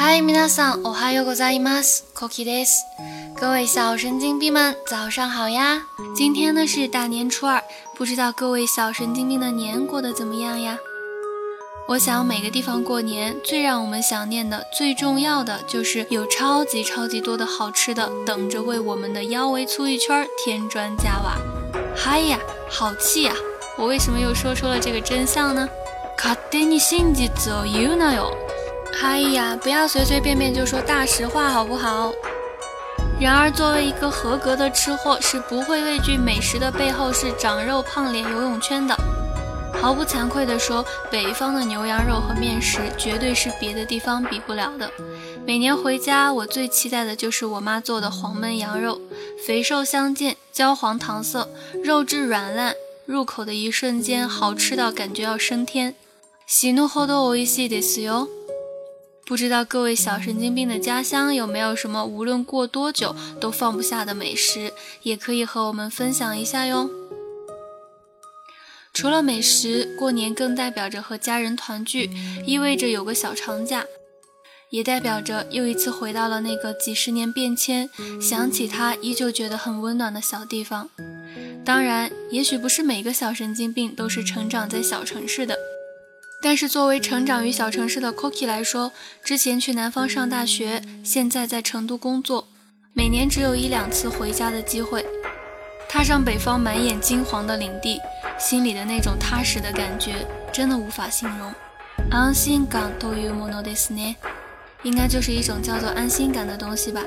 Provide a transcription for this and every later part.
嗨，皆さん、おはようございます。Cookie です。各位小神经病们，早上好呀！今天呢是大年初二，不知道各位小神经病的年过得怎么样呀？我想每个地方过年，最让我们想念的、最重要的，就是有超级超级多的好吃的，等着为我们的腰围粗一圈添砖加瓦。嗨呀，好气呀！我为什么又说出了这个真相呢？勝手に真実を言うなよ。 嗨呀，不要随随便便就说大实话，好不好？然而，作为一个合格的吃货，是不会畏惧美食的背后是长肉、胖脸、游泳圈的。毫不惭愧地说，北方的牛羊肉和面食绝对是别的地方比不了的。每年回家，我最期待的就是我妈做的黄焖羊肉，肥瘦相间，焦黄糖色，肉质软烂，入口的一瞬间，好吃到感觉要升天。喜怒后都一系的死哟。不知道各位小神经病的家乡有没有什么无论过多久都放不下的美食，也可以和我们分享一下哟。除了美食，过年更代表着和家人团聚，意味着有个小长假，也代表着又一次回到了那个几十年变迁，想起他依旧觉得很温暖的小地方。当然，也许不是每个小神经病都是成长在小城市的。但是作为成长于小城市的 Cookie 来说，之前去南方上大学，现在在成都工作，每年只有一两次回家的机会。踏上北方满眼金黄的领地，心里的那种踏实的感觉，真的无法形容。安心感というものですね，应该就是一种叫做安心感的东西吧。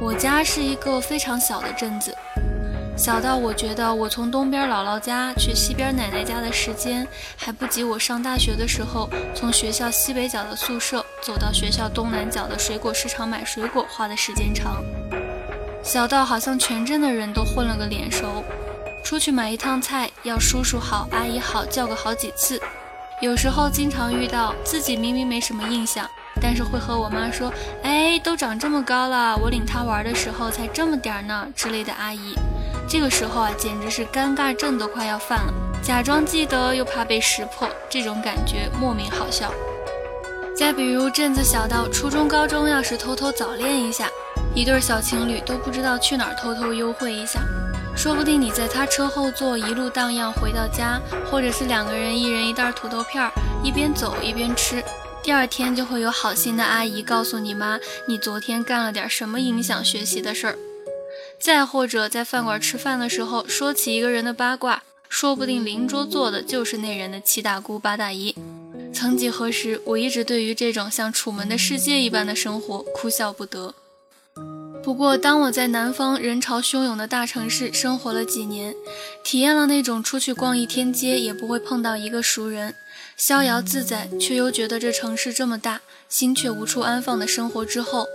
我家是一个非常小的镇子。 小到我觉得我从东边姥姥家去西边奶奶家的时间，还不及我上大学的时候从学校西北角的宿舍走到学校东南角的水果市场买水果花的时间长。小到好像全镇的人都混了个脸熟，出去买一趟菜要叔叔好阿姨好叫个好几次。有时候经常遇到自己明明没什么印象，但是会和我妈说：“哎，都长这么高了，我领她玩的时候才这么点儿呢”之类的阿姨。这个时候啊，简直是尴尬症都快要犯了，假装记得又怕被识破，这种感觉莫名好笑。再比如镇子小到初中、高中，要是偷偷早恋一下，一对小情侣都不知道去哪儿偷偷幽会一下，说不定你在他车后座一路荡漾回到家，或者是两个人一人一袋土豆片，一边走一边吃，第二天就会有好心的阿姨告诉你妈，你昨天干了点什么影响学习的事儿。再或者在饭馆吃饭的时候说起一个人的八卦，说不定邻桌坐的就是那人的七大姑八大姨。曾几何时，我一直对于这种像楚门的世界一般的生活哭笑不得。不过，当我在南方人潮汹涌的大城市生活了几年，体验了那种出去逛一天街也不会碰到一个熟人，逍遥自在却又觉得这城市这么大，心却无处安放的生活之后。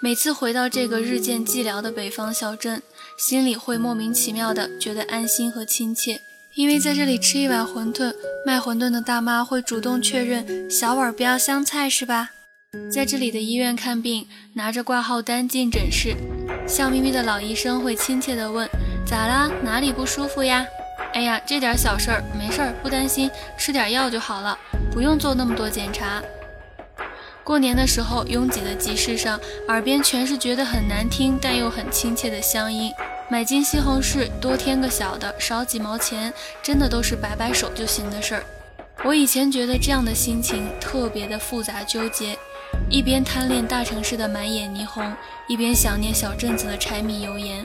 每次回到这个日渐寂寥的北方小镇，心里会莫名其妙的觉得安心和亲切，因为在这里吃一碗馄饨，卖馄饨的大妈会主动确认小碗不要香菜是吧？在这里的医院看病，拿着挂号单进诊室，笑眯眯的老医生会亲切地问：咋啦？哪里不舒服呀？哎呀，这点小事儿，没事儿，不担心，吃点药就好了，不用做那么多检查。过年的时候，拥挤的集市上，耳边全是觉得很难听但又很亲切的乡音。买斤西红柿，多添个小的，少几毛钱，真的都是摆摆手就行的事儿。我以前觉得这样的心情特别的复杂纠结，一边贪恋大城市的满眼霓虹，一边想念小镇子的柴米油盐。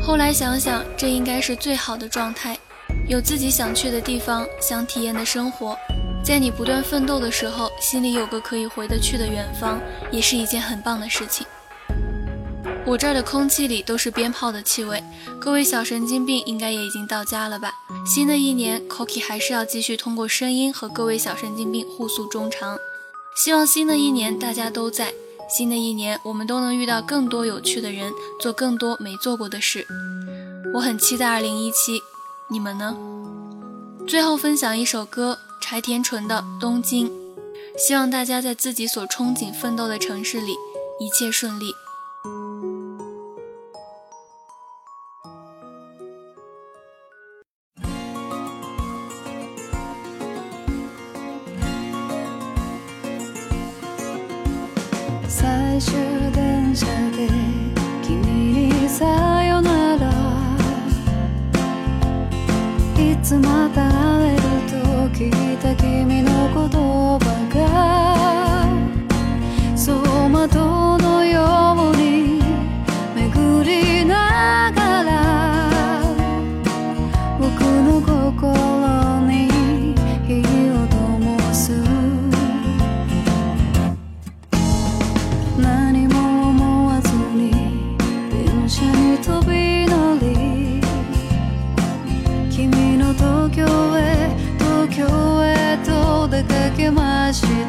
后来想想，这应该是最好的状态，有自己想去的地方，想体验的生活。在你不断奋斗的时候，心里有个可以回得去的远方，也是一件很棒的事情。我这儿的空气里都是鞭炮的气味，各位小神经病应该也已经到家了吧？新的一年 c o k i 还是要继续通过声音和各位小神经病互诉衷肠。希望新的一年大家都在，新的一年我们都能遇到更多有趣的人，做更多没做过的事。我很期待2017，你们呢？最后分享一首歌。还甜纯的东京。希望大家在自己所憧憬奋斗的城市里一切顺利。在这个夏天いつまた会えると聞いた君の言葉が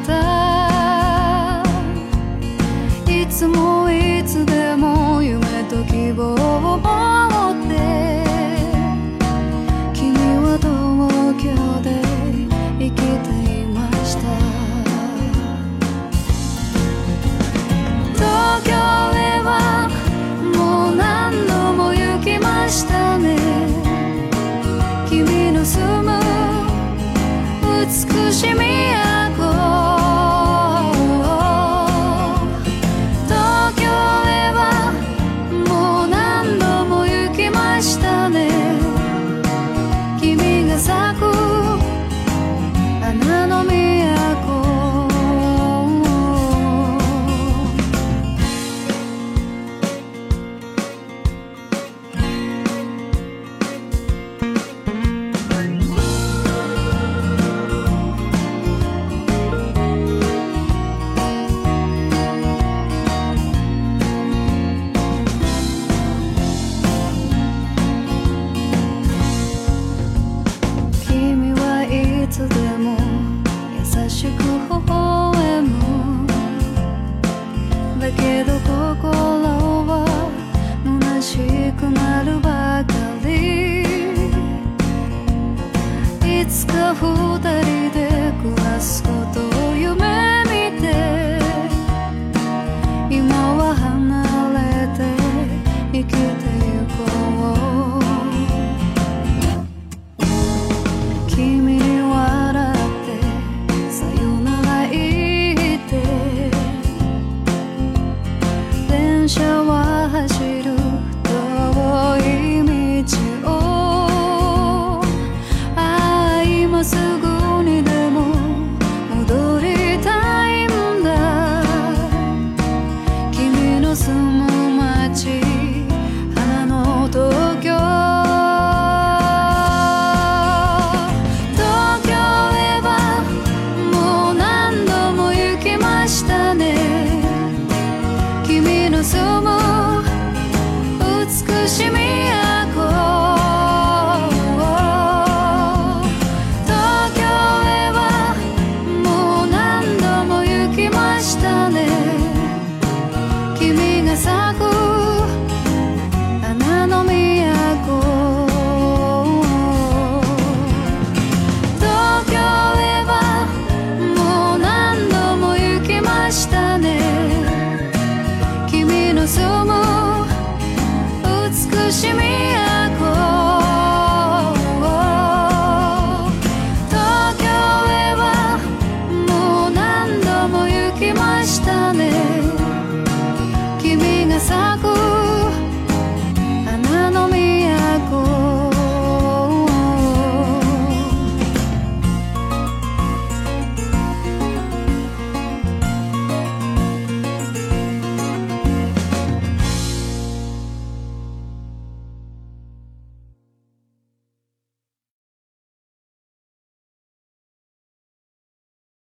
的微笑む。だけど心は虚しくなるばかり。いつか二人で暮らすこと。